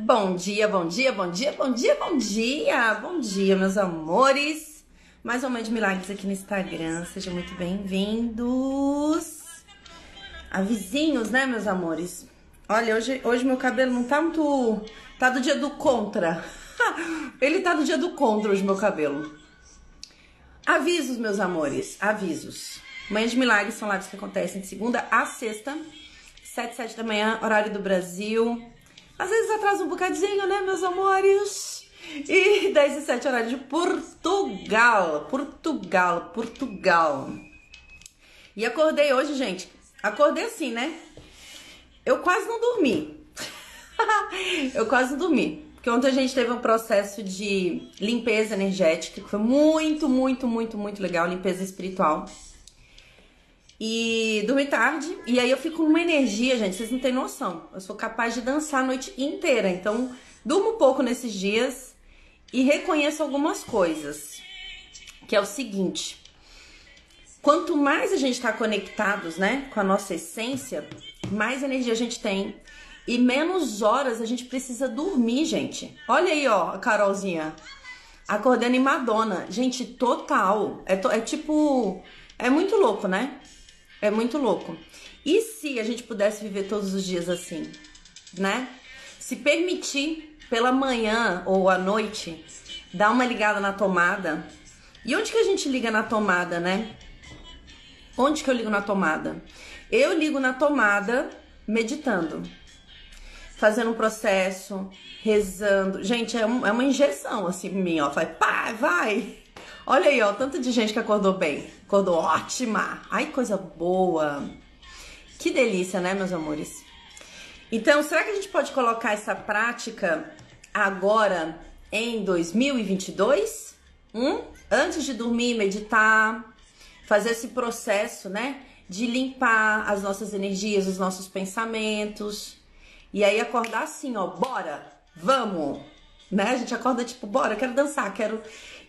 Bom dia, bom dia, bom dia, bom dia, bom dia, bom dia, meus amores. Mais uma de milagres aqui no Instagram, sejam muito bem-vindos. Avizinhos, né, meus amores? Olha, hoje, hoje meu cabelo não tá muito. Tá do dia do contra. Ele tá do dia do contra hoje, meu cabelo. Avisos, meus amores, avisos. Manhã de Milagres são lives que acontecem de segunda a sexta, 7, 7 da manhã, horário do Brasil. Às vezes atrasa um bocadinho, né, meus amores? E 10 e 7, horário de Portugal. Portugal, Portugal. E acordei hoje, gente. Acordei assim, né? Eu quase não dormi. eu quase não dormi. Porque ontem a gente teve um processo de limpeza energética, que foi muito, muito, muito, muito legal, limpeza espiritual. E dormi tarde, e aí eu fico numa energia, gente, vocês não têm noção. Eu sou capaz de dançar a noite inteira, então durmo um pouco nesses dias e reconheço algumas coisas. Que é o seguinte: quanto mais a gente está conectados, né, com a nossa essência, mais energia a gente tem e menos horas a gente precisa dormir, gente. Olha aí, ó, a Carolzinha. Acordando em Madonna. Gente, total. É, to, é tipo. É muito louco, né? É muito louco. E se a gente pudesse viver todos os dias assim, né? Se permitir pela manhã ou à noite dar uma ligada na tomada. E onde que a gente liga na tomada, né? Onde que eu ligo na tomada? Eu ligo na tomada meditando, fazendo um processo, rezando. Gente, é, um, é uma injeção assim em mim, ó. Vai, pá, vai. Olha aí, ó, tanto de gente que acordou bem. Acordou ótima. Ai, coisa boa. Que delícia, né, meus amores? Então, será que a gente pode colocar essa prática agora em 2022? Hum? Antes de dormir, meditar, fazer esse processo, né? De limpar as nossas energias, os nossos pensamentos. E aí acordar assim, ó, bora, vamos, né? A gente acorda tipo, bora, quero dançar, quero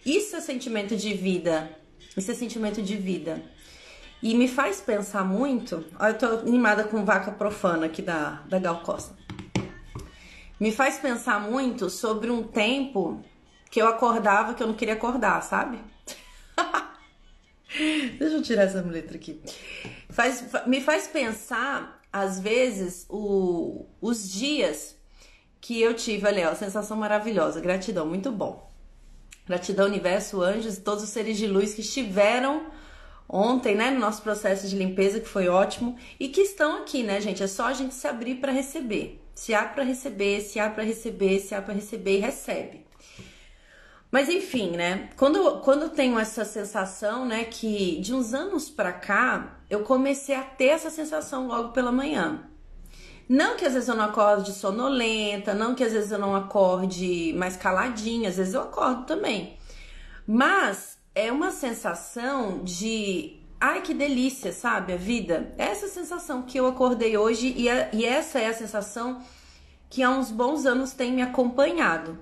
isso é sentimento de vida. É sentimento de vida. E me faz pensar muito. Olha, eu tô animada com vaca profana aqui da, da Gal Costa. Me faz pensar muito sobre um tempo que eu acordava que eu não queria acordar, sabe? Deixa eu tirar essa letra aqui. Faz, me faz pensar, às vezes, o, os dias que eu tive, olha, a sensação maravilhosa, gratidão, muito bom. Gratidão, universo, anjos e todos os seres de luz que estiveram ontem, né, no nosso processo de limpeza, que foi ótimo, e que estão aqui, né, gente? É só a gente se abrir para receber. Se abre para receber, se abre para receber, se abre para receber e recebe. Mas enfim, né? Quando, quando eu tenho essa sensação, né, que de uns anos pra cá, eu comecei a ter essa sensação logo pela manhã. Não que às vezes eu não acorde sonolenta, não que às vezes eu não acorde mais caladinha, às vezes eu acordo também. Mas é uma sensação de ai que delícia, sabe? A vida. Essa sensação que eu acordei hoje e, a, e essa é a sensação que há uns bons anos tem me acompanhado.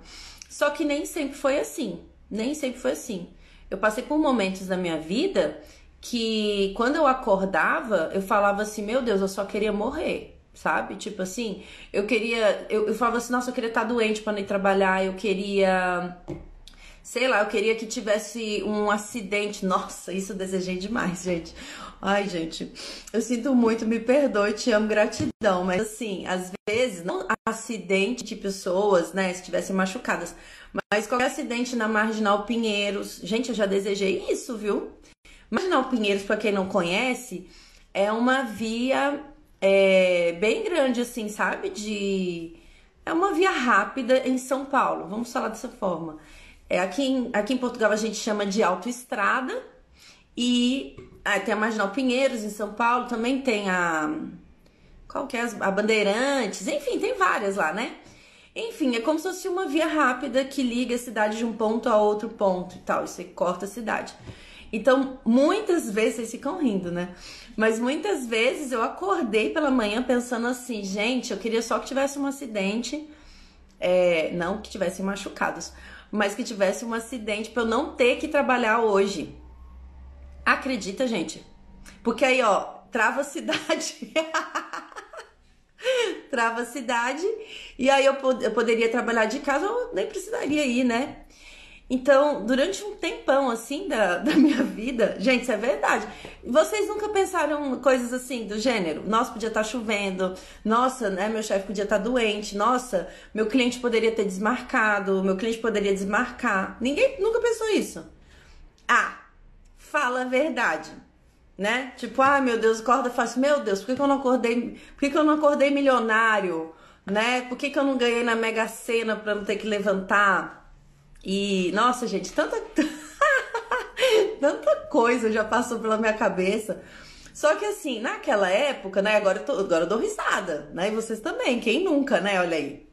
Só que nem sempre foi assim. Nem sempre foi assim. Eu passei por momentos da minha vida que quando eu acordava, eu falava assim: meu Deus, eu só queria morrer sabe? Tipo assim, eu queria. Eu, eu falava assim, nossa, eu queria estar tá doente para não ir trabalhar, eu queria. Sei lá, eu queria que tivesse um acidente. Nossa, isso eu desejei demais, gente. Ai, gente, eu sinto muito, me perdoe, te amo, gratidão. Mas assim, às vezes, não acidente de pessoas, né, se tivessem machucadas, mas qualquer acidente na Marginal Pinheiros. Gente, eu já desejei isso, viu? Marginal Pinheiros, para quem não conhece, é uma via é, bem grande, assim, sabe? De. É uma via rápida em São Paulo, vamos falar dessa forma. É, aqui, em, aqui em Portugal a gente chama de autoestrada e ah, tem a Marginal Pinheiros em São Paulo, também tem a. Qual que é? A Bandeirantes, enfim, tem várias lá, né? Enfim, é como se fosse uma via rápida que liga a cidade de um ponto a outro ponto e tal. Isso corta a cidade. Então, muitas vezes, vocês ficam rindo, né? Mas muitas vezes eu acordei pela manhã pensando assim, gente, eu queria só que tivesse um acidente, é, não que tivessem machucados, mas que tivesse um acidente para eu não ter que trabalhar hoje. Acredita, gente? Porque aí, ó, trava a cidade. travacidade, e aí eu, eu poderia trabalhar de casa, ou nem precisaria ir, né? Então, durante um tempão assim da, da minha vida, gente, isso é verdade. Vocês nunca pensaram coisas assim do gênero? Nossa, podia estar tá chovendo, nossa, né, meu chefe podia estar tá doente, nossa, meu cliente poderia ter desmarcado, meu cliente poderia desmarcar. Ninguém nunca pensou isso. Ah, fala a verdade. Né? Tipo, ah, meu Deus, acorda fácil. Meu Deus, por que, que eu não acordei? Por que, que eu não acordei milionário? Né? Por que, que eu não ganhei na Mega Sena para não ter que levantar? E, nossa, gente, tanta. tanta coisa já passou pela minha cabeça. Só que assim, naquela época, né? Agora eu, tô, agora eu dou risada, né? E vocês também, quem nunca, né? Olha aí.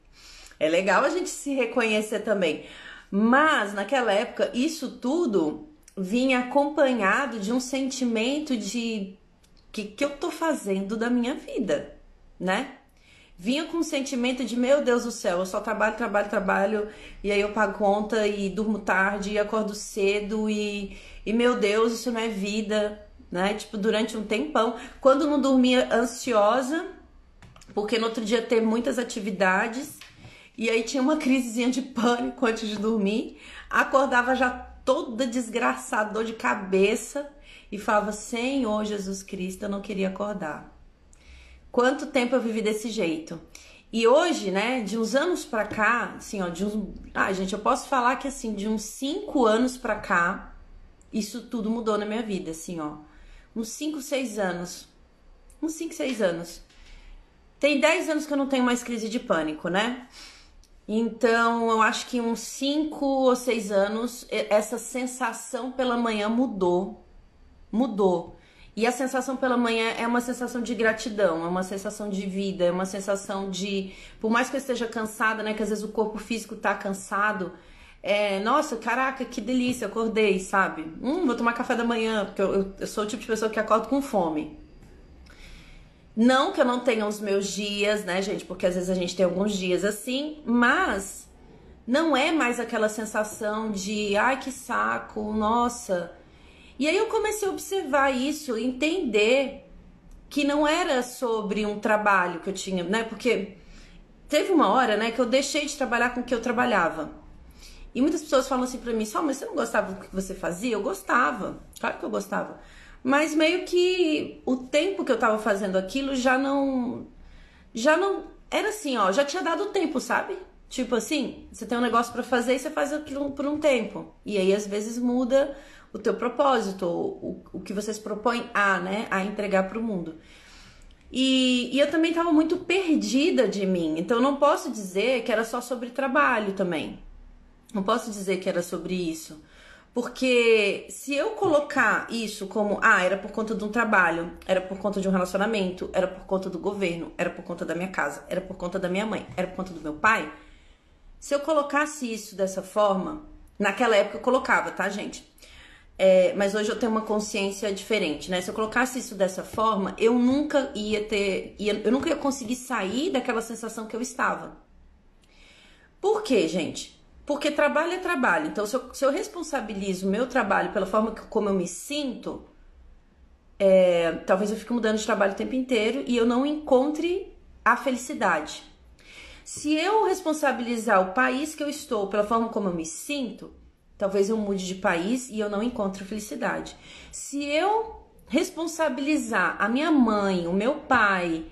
É legal a gente se reconhecer também. Mas naquela época, isso tudo vinha acompanhado de um sentimento de que que eu tô fazendo da minha vida, né? Vinha com o sentimento de meu Deus do céu, eu só trabalho, trabalho, trabalho, e aí eu pago conta e durmo tarde e acordo cedo e, e meu Deus, isso não é vida, né? Tipo, durante um tempão. Quando não dormia ansiosa, porque no outro dia ter muitas atividades, e aí tinha uma crisezinha de pânico antes de dormir, acordava já toda desgraçada, dor de cabeça, e falava: Senhor Jesus Cristo, eu não queria acordar. Quanto tempo eu vivi desse jeito? E hoje, né, de uns anos pra cá, assim, ó, de uns. Ah, gente, eu posso falar que assim, de uns cinco anos pra cá, isso tudo mudou na minha vida, assim, ó. Uns cinco, seis anos. Uns cinco, seis anos. Tem dez anos que eu não tenho mais crise de pânico, né? Então, eu acho que uns cinco ou seis anos, essa sensação pela manhã mudou. Mudou. E a sensação pela manhã é uma sensação de gratidão, é uma sensação de vida, é uma sensação de. Por mais que eu esteja cansada, né? Que às vezes o corpo físico tá cansado. É, nossa, caraca, que delícia, acordei, sabe? Hum, vou tomar café da manhã, porque eu, eu, eu sou o tipo de pessoa que acordo com fome. Não que eu não tenha os meus dias, né, gente? Porque às vezes a gente tem alguns dias assim, mas não é mais aquela sensação de ai que saco, nossa e aí eu comecei a observar isso, entender que não era sobre um trabalho que eu tinha, né? Porque teve uma hora, né, que eu deixei de trabalhar com o que eu trabalhava. E muitas pessoas falam assim pra mim, só, mas você não gostava do que você fazia? Eu gostava, claro que eu gostava. Mas meio que o tempo que eu tava fazendo aquilo já não. Já não. Era assim, ó, já tinha dado tempo, sabe? Tipo assim, você tem um negócio para fazer e você faz aquilo por um tempo. E aí às vezes muda o teu propósito, o, o que você se propõe a, né, a entregar para o mundo. E, e, eu também estava muito perdida de mim, então não posso dizer que era só sobre trabalho também. Não posso dizer que era sobre isso. Porque se eu colocar isso como, ah, era por conta de um trabalho, era por conta de um relacionamento, era por conta do governo, era por conta da minha casa, era por conta da minha mãe, era por conta do meu pai, se eu colocasse isso dessa forma, naquela época eu colocava, tá, gente? É, mas hoje eu tenho uma consciência diferente, né? Se eu colocasse isso dessa forma, eu nunca ia ter, ia, eu nunca ia conseguir sair daquela sensação que eu estava. Por quê, gente? Porque trabalho é trabalho. Então, se eu, se eu responsabilizo o meu trabalho pela forma que, como eu me sinto, é, talvez eu fique mudando de trabalho o tempo inteiro e eu não encontre a felicidade. Se eu responsabilizar o país que eu estou pela forma como eu me sinto, Talvez eu mude de país e eu não encontre felicidade. Se eu responsabilizar a minha mãe, o meu pai,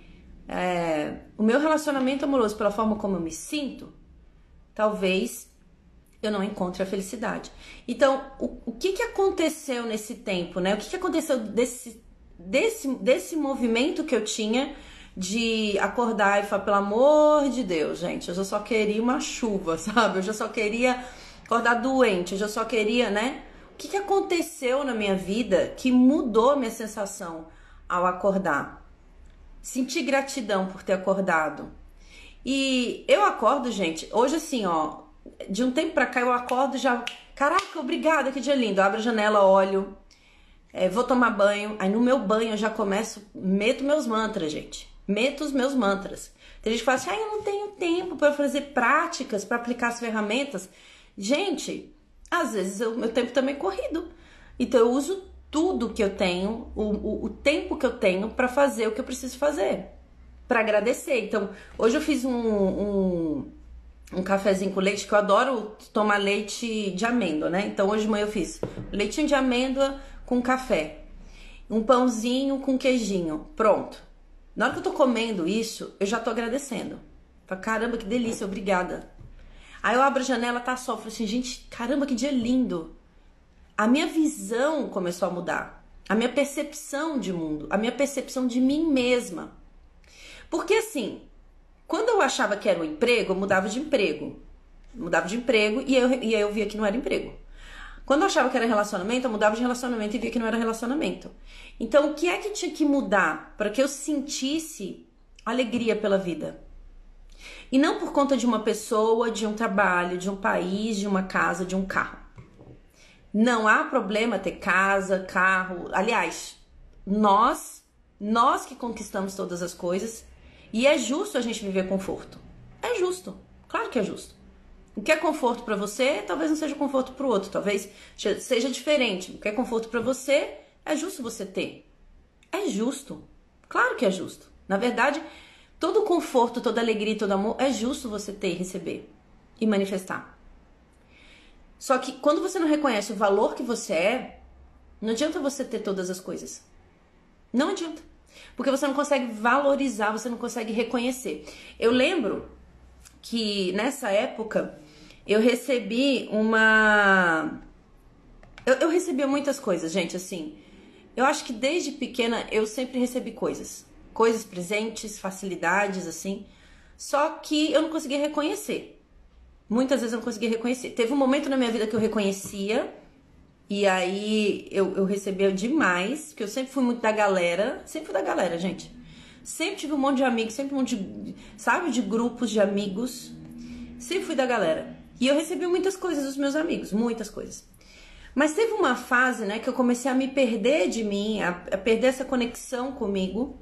é, o meu relacionamento amoroso pela forma como eu me sinto, talvez eu não encontre a felicidade. Então, o, o que, que aconteceu nesse tempo, né? O que, que aconteceu desse, desse, desse movimento que eu tinha de acordar e falar, pelo amor de Deus, gente, eu já só queria uma chuva, sabe? Eu já só queria acordar doente, eu já só queria, né? O que, que aconteceu na minha vida que mudou minha sensação ao acordar? Senti gratidão por ter acordado. E eu acordo, gente, hoje assim, ó, de um tempo pra cá eu acordo já. Caraca, obrigada, que dia lindo. abro a janela, olho, é, vou tomar banho. Aí no meu banho eu já começo, meto meus mantras, gente. Meto os meus mantras. Tem gente que fala assim, ah, eu não tenho tempo para fazer práticas, para aplicar as ferramentas. Gente, às vezes o meu tempo também é corrido. Então eu uso tudo que eu tenho, o, o, o tempo que eu tenho para fazer o que eu preciso fazer. para agradecer. Então, hoje eu fiz um, um, um cafezinho com leite, que eu adoro tomar leite de amêndoa, né? Então, hoje de manhã eu fiz leitinho de amêndoa com café, um pãozinho com queijinho, pronto. Na hora que eu tô comendo isso, eu já tô agradecendo. Fala, caramba, que delícia, obrigada. Aí eu abro a janela, tá sol. Falo assim, gente, caramba, que dia lindo. A minha visão começou a mudar. A minha percepção de mundo, a minha percepção de mim mesma. Porque assim, quando eu achava que era um emprego, eu mudava de emprego. Mudava de emprego e eu, e eu via que não era emprego. Quando eu achava que era relacionamento, eu mudava de relacionamento e via que não era relacionamento. Então, o que é que tinha que mudar para que eu sentisse alegria pela vida? E não por conta de uma pessoa, de um trabalho, de um país, de uma casa, de um carro. Não há problema ter casa, carro. Aliás, nós, nós que conquistamos todas as coisas, e é justo a gente viver conforto. É justo. Claro que é justo. O que é conforto para você, talvez não seja conforto para o outro, talvez seja diferente. O que é conforto para você, é justo você ter. É justo. Claro que é justo. Na verdade, todo conforto, toda alegria, todo amor é justo você ter e receber e manifestar. Só que quando você não reconhece o valor que você é, não adianta você ter todas as coisas. Não adianta. Porque você não consegue valorizar, você não consegue reconhecer. Eu lembro que nessa época eu recebi uma. Eu, eu recebia muitas coisas, gente, assim. Eu acho que desde pequena eu sempre recebi coisas. Coisas presentes, facilidades, assim. Só que eu não conseguia reconhecer. Muitas vezes eu não conseguia reconhecer. Teve um momento na minha vida que eu reconhecia e aí eu, eu recebia demais, porque eu sempre fui muito da galera, sempre fui da galera, gente. Sempre tive um monte de amigos, sempre um monte de, sabe, de grupos de amigos. Sempre fui da galera. E eu recebi muitas coisas dos meus amigos, muitas coisas. Mas teve uma fase, né, que eu comecei a me perder de mim, a, a perder essa conexão comigo,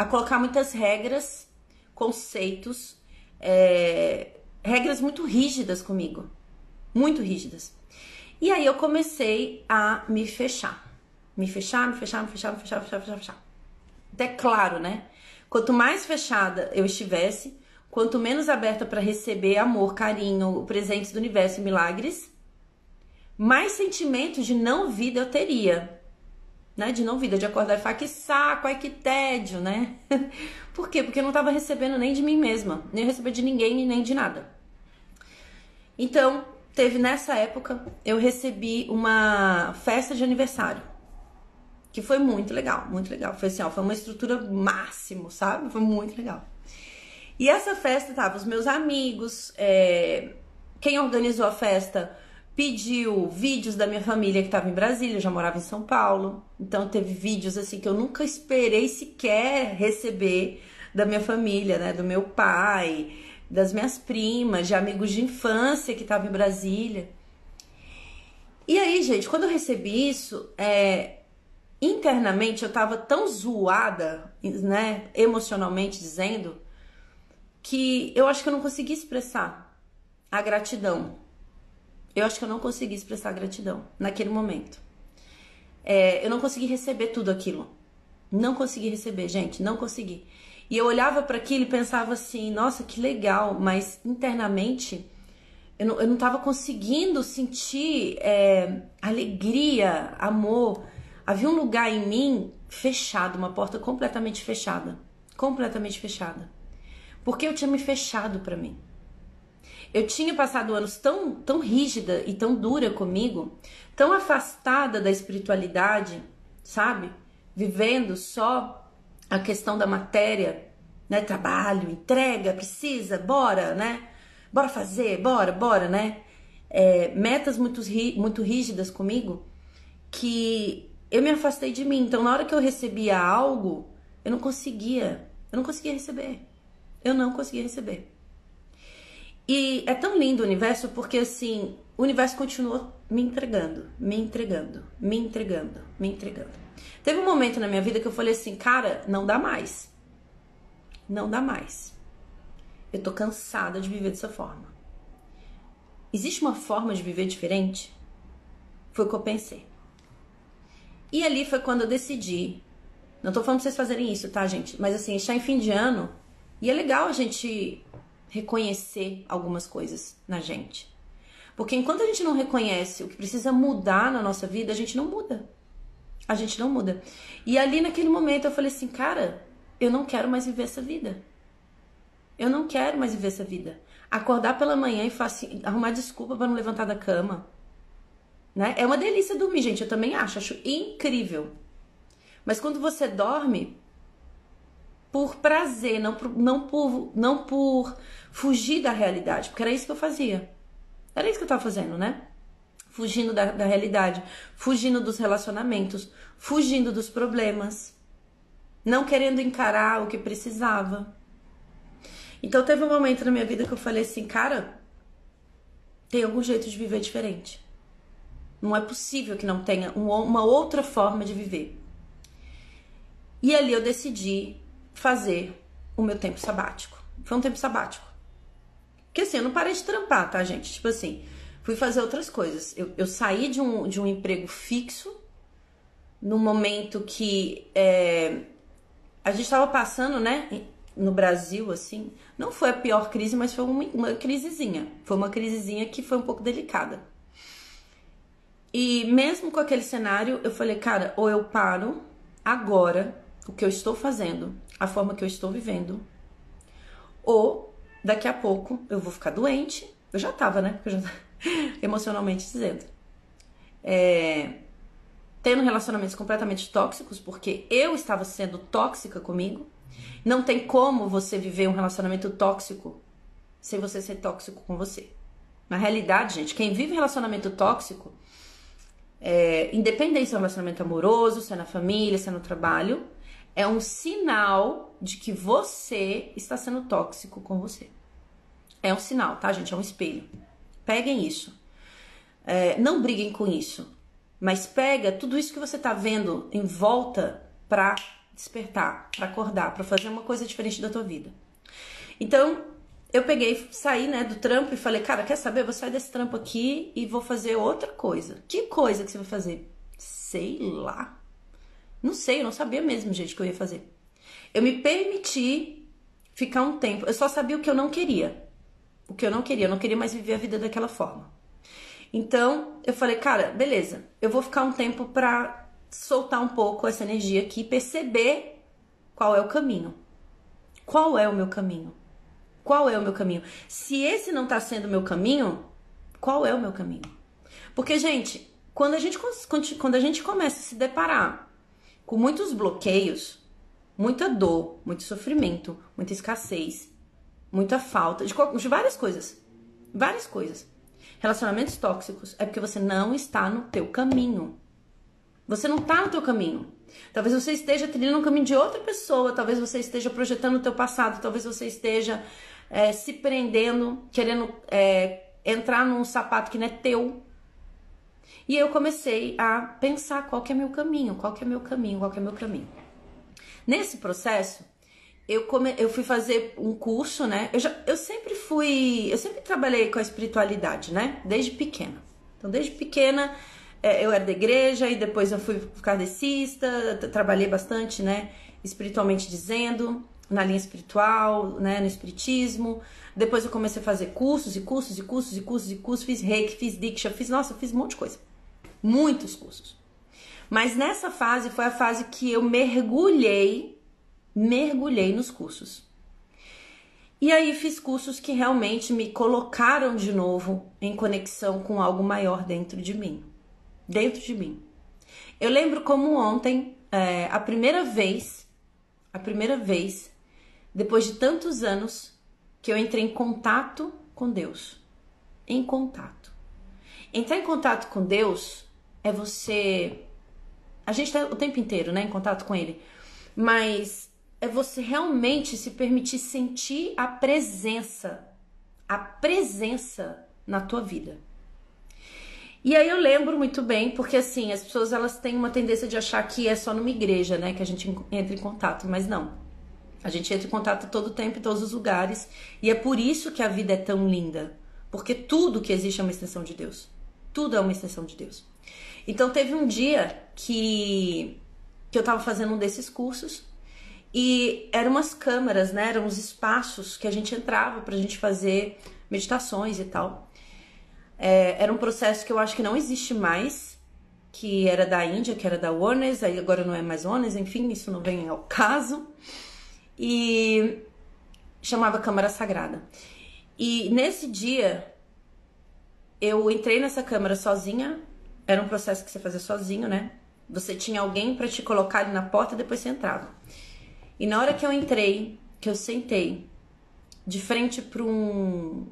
a colocar muitas regras, conceitos, é, regras muito rígidas comigo. Muito rígidas. E aí eu comecei a me fechar. Me fechar, me fechar, me fechar, me fechar, me fechar, fechar, fechar. Até claro, né? Quanto mais fechada eu estivesse, quanto menos aberta para receber amor, carinho, presentes do universo e milagres, mais sentimento de não vida eu teria. Né? De não vida, de acordar e falar que saco, ai que tédio, né? Por quê? Porque eu não estava recebendo nem de mim mesma, nem receber de ninguém, nem de nada. Então, teve nessa época, eu recebi uma festa de aniversário. Que foi muito legal, muito legal. Foi assim, ó, foi uma estrutura máximo, sabe? Foi muito legal. E essa festa tava os meus amigos, é... quem organizou a festa pediu vídeos da minha família que estava em Brasília, eu já morava em São Paulo. Então teve vídeos assim que eu nunca esperei sequer receber da minha família, né, do meu pai, das minhas primas, de amigos de infância que estavam em Brasília. E aí, gente, quando eu recebi isso, é, internamente eu tava tão zoada, né, emocionalmente dizendo, que eu acho que eu não consegui expressar a gratidão. Eu acho que eu não consegui expressar gratidão naquele momento. É, eu não consegui receber tudo aquilo. Não consegui receber, gente, não consegui. E eu olhava para aquilo e pensava assim, nossa, que legal, mas internamente eu não, eu não tava conseguindo sentir é, alegria, amor. Havia um lugar em mim fechado, uma porta completamente fechada. Completamente fechada. Porque eu tinha me fechado para mim. Eu tinha passado anos tão, tão rígida e tão dura comigo, tão afastada da espiritualidade, sabe? Vivendo só a questão da matéria, né? Trabalho, entrega, precisa, bora, né? Bora fazer, bora, bora, né? É, metas muito, muito rígidas comigo que eu me afastei de mim. Então, na hora que eu recebia algo, eu não conseguia, eu não conseguia receber. Eu não conseguia receber. E é tão lindo o universo porque assim, o universo continuou me entregando, me entregando, me entregando, me entregando. Teve um momento na minha vida que eu falei assim, cara, não dá mais. Não dá mais. Eu tô cansada de viver dessa forma. Existe uma forma de viver diferente? Foi o que eu pensei. E ali foi quando eu decidi. Não tô falando pra vocês fazerem isso, tá, gente? Mas assim, está em fim de ano, E é legal a gente reconhecer algumas coisas na gente. Porque enquanto a gente não reconhece o que precisa mudar na nossa vida, a gente não muda. A gente não muda. E ali naquele momento eu falei assim, cara, eu não quero mais viver essa vida. Eu não quero mais viver essa vida. Acordar pela manhã e assim, arrumar desculpa para não levantar da cama. Né? É uma delícia dormir, gente. Eu também acho, acho incrível. Mas quando você dorme por prazer, não por, não por, não por fugir da realidade, porque era isso que eu fazia. Era isso que eu tava fazendo, né? Fugindo da, da realidade, fugindo dos relacionamentos, fugindo dos problemas, não querendo encarar o que precisava. Então teve um momento na minha vida que eu falei assim, cara, tem algum jeito de viver diferente. Não é possível que não tenha uma outra forma de viver. E ali eu decidi fazer o meu tempo sabático. Foi um tempo sabático. Porque assim, eu não parei de trampar, tá, gente? Tipo assim, fui fazer outras coisas. Eu, eu saí de um, de um emprego fixo no momento que é, a gente estava passando, né, no Brasil, assim. Não foi a pior crise, mas foi uma, uma crisezinha. Foi uma crisezinha que foi um pouco delicada. E mesmo com aquele cenário, eu falei, cara, ou eu paro agora o que eu estou fazendo, a forma que eu estou vivendo, ou daqui a pouco eu vou ficar doente. Eu já tava, né? Eu já emocionalmente dizendo. É, tendo relacionamentos completamente tóxicos, porque eu estava sendo tóxica comigo. Não tem como você viver um relacionamento tóxico sem você ser tóxico com você. Na realidade, gente, quem vive relacionamento tóxico, é, independente se é um relacionamento amoroso, se é na família, se é no trabalho, é um sinal de que você está sendo tóxico com você. É um sinal, tá, gente? É um espelho. Peguem isso. É, não briguem com isso. Mas pega tudo isso que você tá vendo em volta pra despertar, para acordar, para fazer uma coisa diferente da tua vida. Então, eu peguei, saí, né, do trampo e falei, cara, quer saber? Eu vou sair desse trampo aqui e vou fazer outra coisa. Que coisa que você vai fazer? Sei lá. Não sei, eu não sabia mesmo, gente, que eu ia fazer. Eu me permiti ficar um tempo. Eu só sabia o que eu não queria. O que eu não queria. Eu não queria mais viver a vida daquela forma. Então, eu falei, cara, beleza. Eu vou ficar um tempo pra soltar um pouco essa energia aqui, perceber qual é o caminho. Qual é o meu caminho? Qual é o meu caminho? Se esse não tá sendo o meu caminho, qual é o meu caminho? Porque, gente, quando a gente, quando a gente começa a se deparar com muitos bloqueios, muita dor, muito sofrimento, muita escassez, muita falta de, de várias coisas. Várias coisas. Relacionamentos tóxicos é porque você não está no teu caminho. Você não está no teu caminho. Talvez você esteja trilhando um caminho de outra pessoa, talvez você esteja projetando o teu passado, talvez você esteja é, se prendendo, querendo é, entrar num sapato que não é teu. E eu comecei a pensar qual que é meu caminho, qual que é meu caminho, qual que é meu caminho. Nesse processo, eu, come, eu fui fazer um curso, né? Eu, já, eu sempre fui, eu sempre trabalhei com a espiritualidade, né? Desde pequena. Então, desde pequena, é, eu era da igreja e depois eu fui kardecista, trabalhei bastante, né? Espiritualmente dizendo, na linha espiritual, né? No espiritismo. Depois eu comecei a fazer cursos e cursos e cursos e cursos e cursos. Fiz reiki, fiz diksha, fiz, nossa, fiz um monte de coisa muitos cursos. Mas nessa fase foi a fase que eu mergulhei, mergulhei nos cursos. E aí fiz cursos que realmente me colocaram de novo em conexão com algo maior dentro de mim. Dentro de mim. Eu lembro como ontem, é, a primeira vez, a primeira vez, depois de tantos anos, que eu entrei em contato com Deus. Em contato. Entrar em contato com Deus é você. A gente tá o tempo inteiro, né, em contato com ele. Mas é você realmente se permitir sentir a presença, a presença na tua vida. E aí eu lembro muito bem, porque assim, as pessoas elas têm uma tendência de achar que é só numa igreja, né, que a gente entra em contato, mas não. A gente entra em contato todo o tempo, em todos os lugares, e é por isso que a vida é tão linda, porque tudo que existe é uma extensão de Deus. Tudo é uma extensão de Deus. Então teve um dia que, que eu tava fazendo um desses cursos E eram umas câmaras, né? Eram uns espaços que a gente entrava pra gente fazer meditações e tal. É, era um processo que eu acho que não existe mais, que era da Índia, que era da Warners, aí agora não é mais Warners, enfim, isso não vem ao caso. E chamava Câmara Sagrada. E nesse dia eu entrei nessa câmara sozinha, era um processo que você fazia sozinho, né? Você tinha alguém para te colocar ali na porta e depois você entrava. E na hora que eu entrei, que eu sentei de frente para um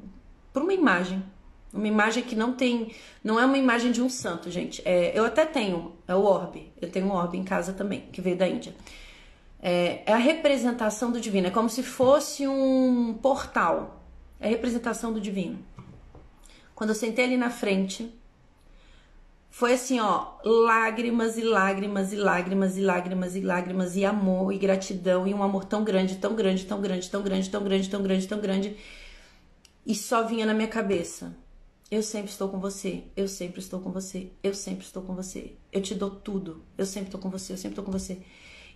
para uma imagem, uma imagem que não tem, não é uma imagem de um santo, gente. É, eu até tenho, é o orbe. Eu tenho um orbe em casa também, que veio da Índia. É, é a representação do divino, é como se fosse um portal. É a representação do divino. Quando eu sentei ali na frente, foi assim, ó, lágrimas e lágrimas e lágrimas e lágrimas e lágrimas e amor e gratidão e um amor tão grande, tão grande, tão grande, tão grande, tão grande, tão grande, tão grande. E só vinha na minha cabeça. Eu sempre estou com você, eu sempre estou com você, eu sempre estou com você. Eu te dou tudo. Eu sempre estou com você, eu sempre estou com você.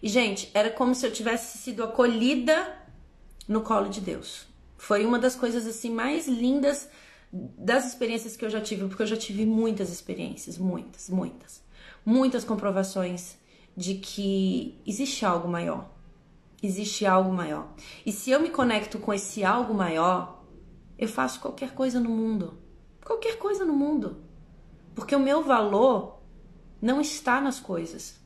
E gente, era como se eu tivesse sido acolhida no colo de Deus. Foi uma das coisas assim mais lindas das experiências que eu já tive, porque eu já tive muitas experiências, muitas, muitas, muitas comprovações de que existe algo maior. Existe algo maior. E se eu me conecto com esse algo maior, eu faço qualquer coisa no mundo. Qualquer coisa no mundo. Porque o meu valor não está nas coisas.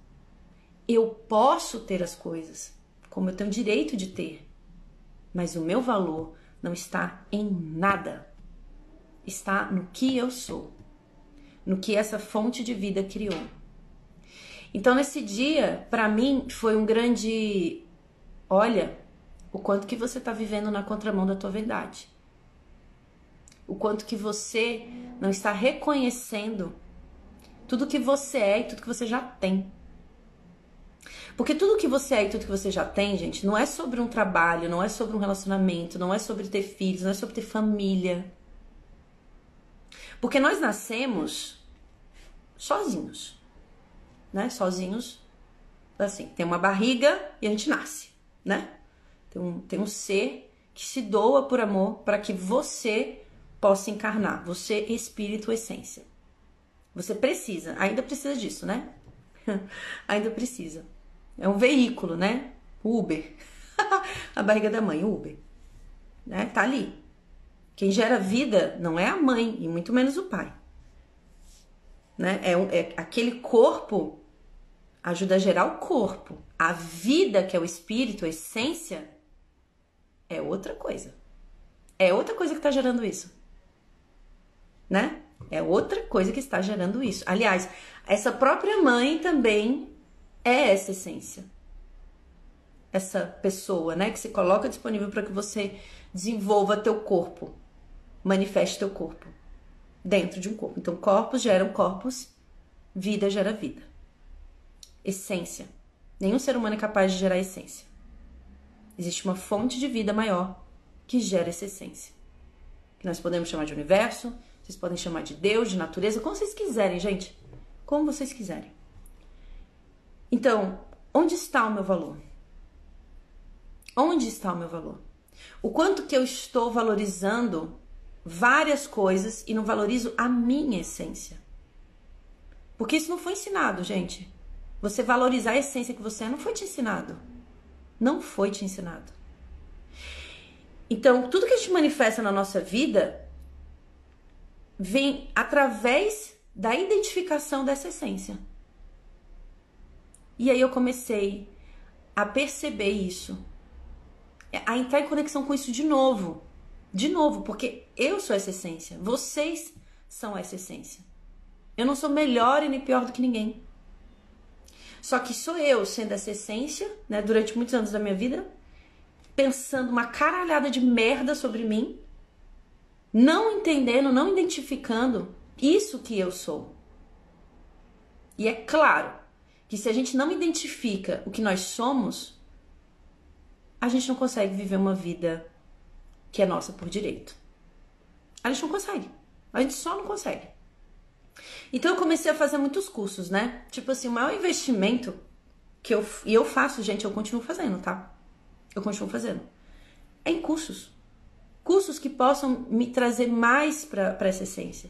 Eu posso ter as coisas, como eu tenho direito de ter. Mas o meu valor não está em nada está no que eu sou, no que essa fonte de vida criou. Então, nesse dia, para mim, foi um grande. Olha, o quanto que você está vivendo na contramão da tua verdade. O quanto que você não está reconhecendo tudo que você é e tudo que você já tem. Porque tudo que você é e tudo que você já tem, gente, não é sobre um trabalho, não é sobre um relacionamento, não é sobre ter filhos, não é sobre ter família. Porque nós nascemos sozinhos, né? Sozinhos, assim, tem uma barriga e a gente nasce, né? Tem um, tem um ser que se doa por amor para que você possa encarnar, você, espírito, essência. Você precisa, ainda precisa disso, né? ainda precisa. É um veículo, né? Uber. a barriga da mãe, Uber. Né? Tá ali. Quem gera vida não é a mãe e muito menos o pai. Né? É, um, é aquele corpo ajuda a gerar o corpo. A vida, que é o espírito, a essência, é outra coisa. É outra coisa que está gerando isso. Né? É outra coisa que está gerando isso. Aliás, essa própria mãe também é essa essência. Essa pessoa, né, que se coloca disponível para que você desenvolva teu corpo manifeste teu corpo dentro de um corpo. Então, corpos geram corpos, vida gera vida. Essência. Nenhum ser humano é capaz de gerar essência. Existe uma fonte de vida maior que gera essa essência. Que nós podemos chamar de universo, vocês podem chamar de Deus, de natureza, como vocês quiserem, gente. Como vocês quiserem. Então, onde está o meu valor? Onde está o meu valor? O quanto que eu estou valorizando várias coisas e não valorizo a minha essência. Porque isso não foi ensinado, gente. Você valorizar a essência que você é não foi te ensinado. Não foi te ensinado. Então, tudo que a gente manifesta na nossa vida vem através da identificação dessa essência. E aí eu comecei a perceber isso, a entrar em conexão com isso de novo. De novo, porque eu sou essa essência, vocês são essa essência. Eu não sou melhor e nem pior do que ninguém. Só que sou eu sendo essa essência, né, durante muitos anos da minha vida, pensando uma caralhada de merda sobre mim, não entendendo, não identificando isso que eu sou. E é claro que se a gente não identifica o que nós somos, a gente não consegue viver uma vida que é nossa por direito. A gente não consegue. A gente só não consegue. Então eu comecei a fazer muitos cursos, né? Tipo assim, o maior investimento que eu e eu faço, gente, eu continuo fazendo, tá? Eu continuo fazendo. É em cursos. Cursos que possam me trazer mais para essa essência.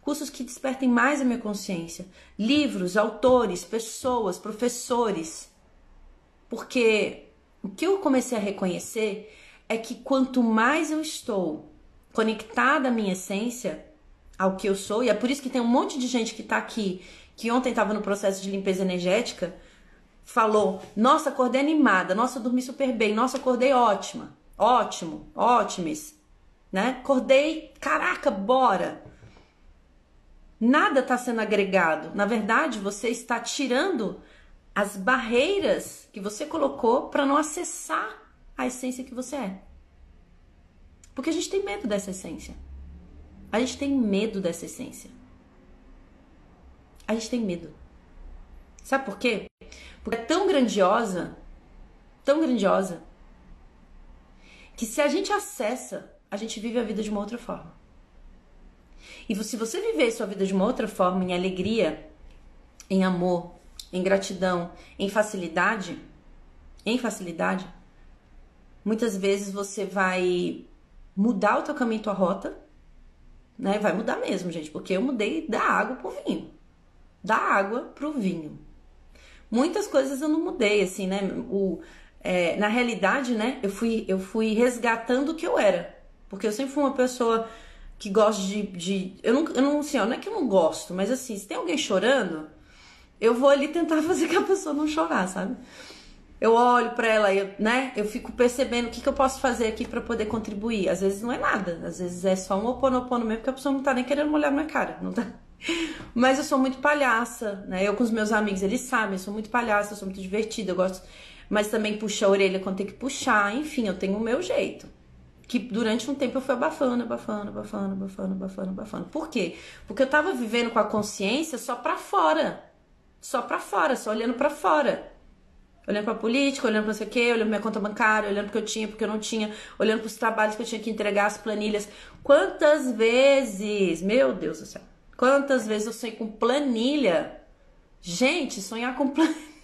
Cursos que despertem mais a minha consciência. Livros, autores, pessoas, professores. Porque o que eu comecei a reconhecer é que quanto mais eu estou conectada à minha essência, ao que eu sou, e é por isso que tem um monte de gente que tá aqui, que ontem estava no processo de limpeza energética, falou: Nossa, acordei animada, nossa, dormi super bem, nossa, acordei ótima, ótimo, ótimes, né? Acordei, caraca, bora. Nada está sendo agregado. Na verdade, você está tirando as barreiras que você colocou para não acessar a essência que você é. Porque a gente tem medo dessa essência. A gente tem medo dessa essência. A gente tem medo. Sabe por quê? Porque é tão grandiosa, tão grandiosa, que se a gente acessa, a gente vive a vida de uma outra forma. E se você viver sua vida de uma outra forma, em alegria, em amor, em gratidão, em facilidade, em facilidade, muitas vezes você vai mudar o teu caminho, tua rota, né? Vai mudar mesmo, gente, porque eu mudei da água pro vinho. Da água pro vinho. Muitas coisas eu não mudei, assim, né? O, é, na realidade, né, eu fui, eu fui resgatando o que eu era. Porque eu sempre fui uma pessoa que gosta de. de eu, não, eu não, assim, ó, não é que eu não gosto, mas assim, se tem alguém chorando, eu vou ali tentar fazer que a pessoa não chorar, sabe? Eu olho para ela, eu, né? Eu fico percebendo o que, que eu posso fazer aqui para poder contribuir. Às vezes não é nada, às vezes é só um oponopono mesmo, porque a pessoa não tá nem querendo olhar na minha cara, não tá? Mas eu sou muito palhaça, né? Eu com os meus amigos, eles sabem, eu sou muito palhaça, eu sou muito divertida, eu gosto, mas também puxar a orelha quando tem que puxar, enfim, eu tenho o meu jeito. Que durante um tempo eu fui abafando, abafando, abafando, abafando, abafando, abafando. Por quê? Porque eu tava vivendo com a consciência só pra fora só para fora, só olhando para fora. Olhando pra política, olhando pra não sei o quê, olhando pra minha conta bancária, olhando porque eu tinha, porque eu não tinha, olhando pros trabalhos que eu tinha que entregar, as planilhas. Quantas vezes, meu Deus do céu, quantas vezes eu sonhei com planilha? Gente, sonhar com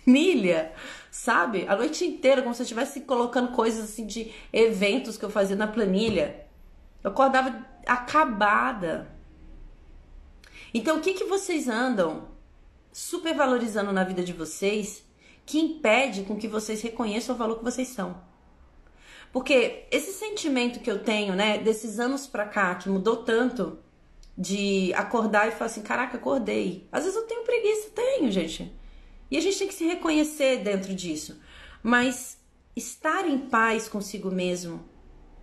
planilha, sabe? A noite inteira, como se eu estivesse colocando coisas assim de eventos que eu fazia na planilha. Eu acordava acabada. Então, o que, que vocês andam supervalorizando na vida de vocês que impede com que vocês reconheçam o valor que vocês são. Porque esse sentimento que eu tenho, né, desses anos pra cá, que mudou tanto, de acordar e falar assim: caraca, acordei. Às vezes eu tenho preguiça, tenho, gente. E a gente tem que se reconhecer dentro disso. Mas estar em paz consigo mesmo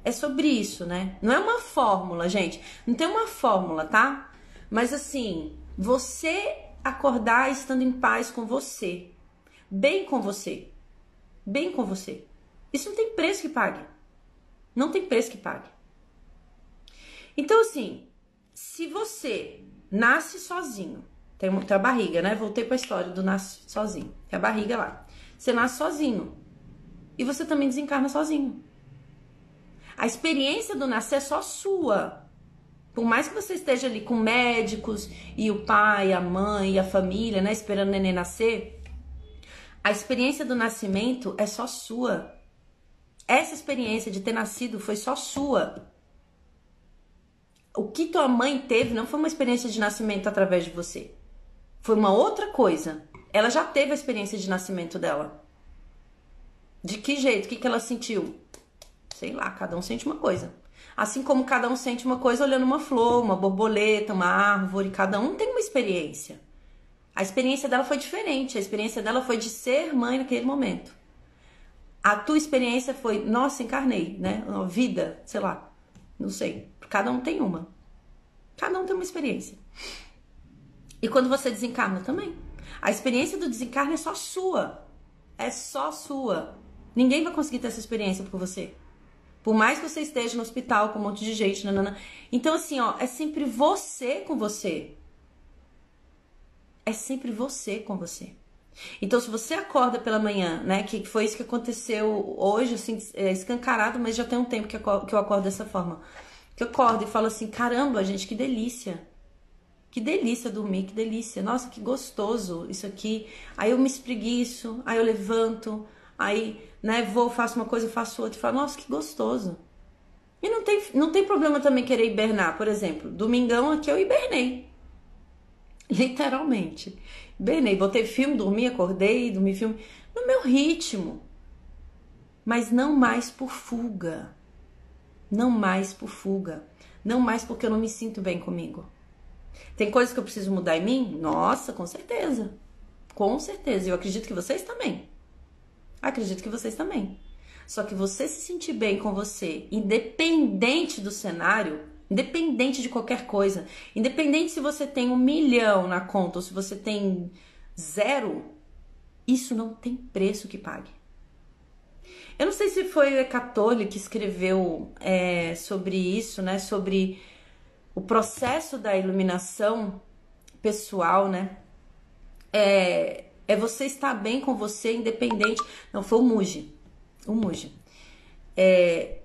é sobre isso, né? Não é uma fórmula, gente. Não tem uma fórmula, tá? Mas assim, você acordar estando em paz com você, bem com você, bem com você. Isso não tem preço que pague. Não tem preço que pague. Então, assim, se você nasce sozinho, tem, tem a barriga, né? Voltei para a história do nasce sozinho. Tem a barriga lá. Você nasce sozinho. E você também desencarna sozinho. A experiência do nascer é só sua. Por mais que você esteja ali com médicos e o pai, a mãe a família, né, esperando o neném nascer, a experiência do nascimento é só sua. Essa experiência de ter nascido foi só sua. O que tua mãe teve não foi uma experiência de nascimento através de você. Foi uma outra coisa. Ela já teve a experiência de nascimento dela. De que jeito? O que, que ela sentiu? Sei lá, cada um sente uma coisa. Assim como cada um sente uma coisa olhando uma flor, uma borboleta, uma árvore, cada um tem uma experiência. A experiência dela foi diferente, a experiência dela foi de ser mãe naquele momento. A tua experiência foi, nossa, encarnei, né? Vida, sei lá, não sei. Cada um tem uma. Cada um tem uma experiência. E quando você desencarna também. A experiência do desencarne é só sua. É só sua. Ninguém vai conseguir ter essa experiência por você. Por mais que você esteja no hospital com um monte de gente, nanana. Então, assim, ó, é sempre você com você. É sempre você com você. Então, se você acorda pela manhã, né, que foi isso que aconteceu hoje, assim, é escancarado, mas já tem um tempo que eu acordo dessa forma. Que eu acordo e falo assim: caramba, gente, que delícia. Que delícia dormir, que delícia. Nossa, que gostoso isso aqui. Aí eu me espreguiço, aí eu levanto, aí, né, vou, faço uma coisa, faço outra e falo, nossa, que gostoso. E não tem, não tem problema também querer hibernar, por exemplo. Domingão aqui eu hibernei. Literalmente. Hibernei. Botei filme, dormi, acordei, dormi filme. No meu ritmo. Mas não mais por fuga. Não mais por fuga. Não mais porque eu não me sinto bem comigo. Tem coisas que eu preciso mudar em mim? Nossa, com certeza. Com certeza. Eu acredito que vocês também. Acredito que vocês também. Só que você se sentir bem com você, independente do cenário, independente de qualquer coisa, independente se você tem um milhão na conta ou se você tem zero, isso não tem preço que pague. Eu não sei se foi o Ecatole que escreveu é, sobre isso, né? Sobre o processo da iluminação pessoal, né? É, é você estar bem com você, independente. Não, foi o Muji. O Muji. É,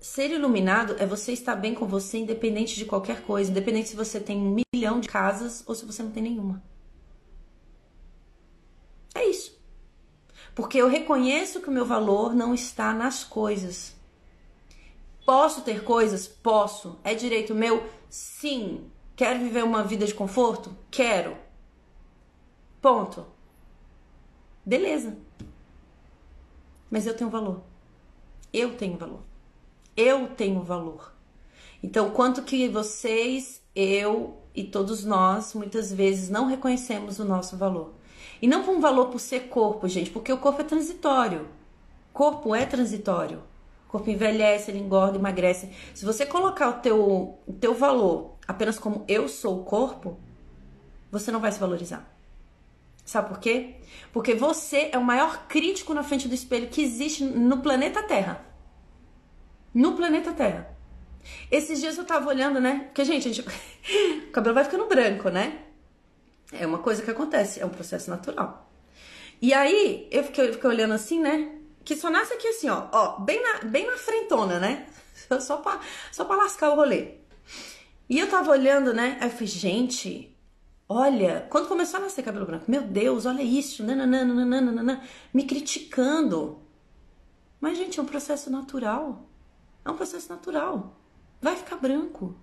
ser iluminado é você estar bem com você, independente de qualquer coisa, independente se você tem um milhão de casas ou se você não tem nenhuma. É isso. Porque eu reconheço que o meu valor não está nas coisas. Posso ter coisas? Posso. É direito meu? Sim. Quero viver uma vida de conforto? Quero. Ponto. Beleza. Mas eu tenho valor. Eu tenho valor. Eu tenho valor. Então, quanto que vocês, eu e todos nós, muitas vezes não reconhecemos o nosso valor. E não com um valor por ser corpo, gente, porque o corpo é transitório. Corpo é transitório. O corpo envelhece, ele engorda, emagrece. Se você colocar o teu, o teu valor apenas como eu sou o corpo, você não vai se valorizar. Sabe por quê? Porque você é o maior crítico na frente do espelho que existe no planeta Terra. No planeta Terra. Esses dias eu tava olhando, né? Porque, gente, gente... o cabelo vai ficando branco, né? É uma coisa que acontece, é um processo natural. E aí, eu fiquei, eu fiquei olhando assim, né? Que só nasce aqui assim, ó, ó, bem na, bem na frentona, né? Só pra, só pra lascar o rolê. E eu tava olhando, né? Aí eu falei, gente, olha, quando começou a nascer cabelo branco, meu Deus, olha isso, nananana, me criticando. Mas, gente, é um processo natural. É um processo natural. Vai ficar branco.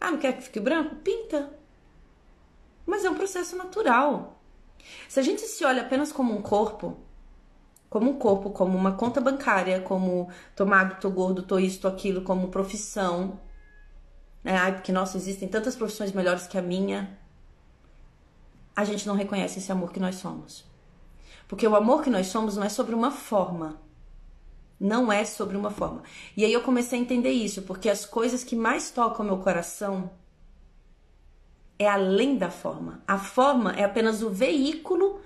Ah, não quer que fique branco? Pinta. Mas é um processo natural. Se a gente se olha apenas como um corpo, como um corpo, como uma conta bancária, como tô magro, tô gordo, tô isso, tô aquilo, como profissão, né? Ai, porque, nossa, existem tantas profissões melhores que a minha. A gente não reconhece esse amor que nós somos. Porque o amor que nós somos não é sobre uma forma. Não é sobre uma forma. E aí eu comecei a entender isso, porque as coisas que mais tocam meu coração é além da forma. A forma é apenas o veículo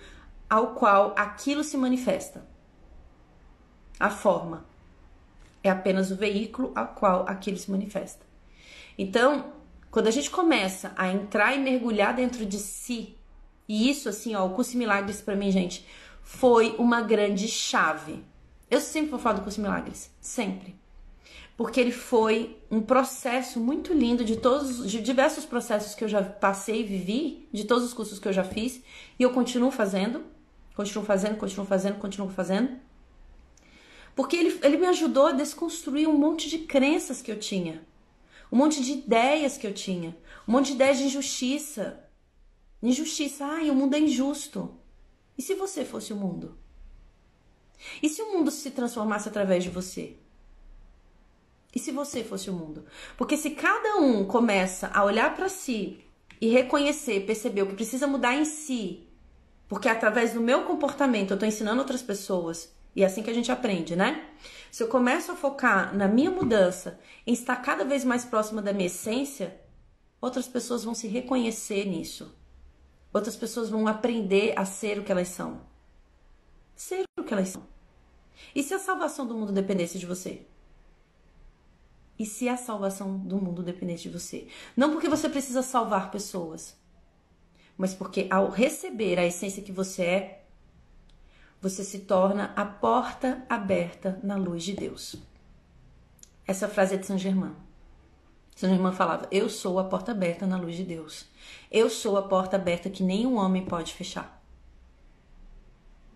ao qual aquilo se manifesta. A forma é apenas o veículo ao qual aquilo se manifesta. Então, quando a gente começa a entrar e mergulhar dentro de si, e isso assim, ó, o curso Milagres para mim, gente, foi uma grande chave. Eu sempre vou falar do curso Milagres, sempre porque ele foi um processo muito lindo de todos, de diversos processos que eu já passei e vivi, de todos os cursos que eu já fiz, e eu continuo fazendo, continuo fazendo, continuo fazendo, continuo fazendo. Porque ele, ele me ajudou a desconstruir um monte de crenças que eu tinha, um monte de ideias que eu tinha, um monte de ideias de injustiça. Injustiça, ai, o mundo é injusto. E se você fosse o mundo? E se o mundo se transformasse através de você? E se você fosse o mundo? Porque se cada um começa a olhar para si e reconhecer, perceber o que precisa mudar em si, porque através do meu comportamento eu estou ensinando outras pessoas, e é assim que a gente aprende, né? Se eu começo a focar na minha mudança, em estar cada vez mais próxima da minha essência, outras pessoas vão se reconhecer nisso. Outras pessoas vão aprender a ser o que elas são. Ser o que elas são. E se a salvação do mundo dependesse de você? E se a salvação do mundo dependesse de você? Não porque você precisa salvar pessoas, mas porque ao receber a essência que você é, você se torna a porta aberta na luz de Deus. Essa frase é de Saint Germain. Sua irmã falava: Eu sou a porta aberta na luz de Deus. Eu sou a porta aberta que nenhum homem pode fechar.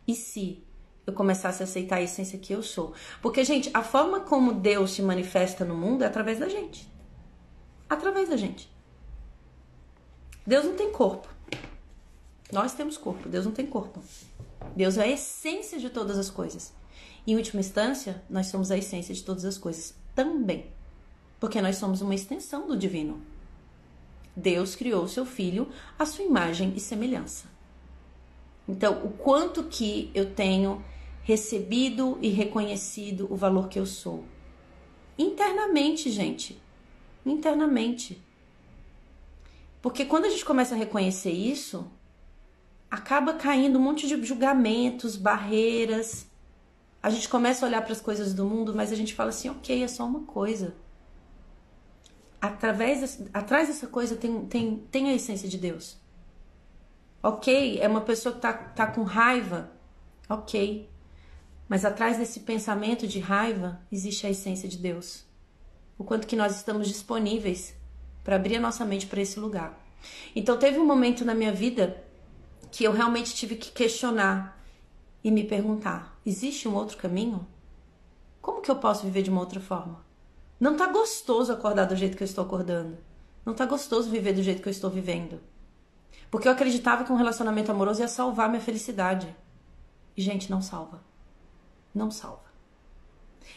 E se eu começasse a aceitar a essência que eu sou? Porque, gente, a forma como Deus se manifesta no mundo é através da gente. Através da gente. Deus não tem corpo. Nós temos corpo, Deus não tem corpo. Deus é a essência de todas as coisas. Em última instância, nós somos a essência de todas as coisas também. Porque nós somos uma extensão do divino. Deus criou seu filho à sua imagem e semelhança. Então, o quanto que eu tenho recebido e reconhecido o valor que eu sou. Internamente, gente. Internamente. Porque quando a gente começa a reconhecer isso, acaba caindo um monte de julgamentos, barreiras. A gente começa a olhar para as coisas do mundo, mas a gente fala assim, ok, é só uma coisa. Através, atrás dessa coisa tem, tem, tem a essência de Deus. Ok, é uma pessoa que tá, tá com raiva. Ok. Mas atrás desse pensamento de raiva existe a essência de Deus. O quanto que nós estamos disponíveis para abrir a nossa mente para esse lugar. Então teve um momento na minha vida que eu realmente tive que questionar e me perguntar: existe um outro caminho? Como que eu posso viver de uma outra forma? Não tá gostoso acordar do jeito que eu estou acordando. Não tá gostoso viver do jeito que eu estou vivendo. Porque eu acreditava que um relacionamento amoroso ia salvar minha felicidade. E, gente, não salva. Não salva.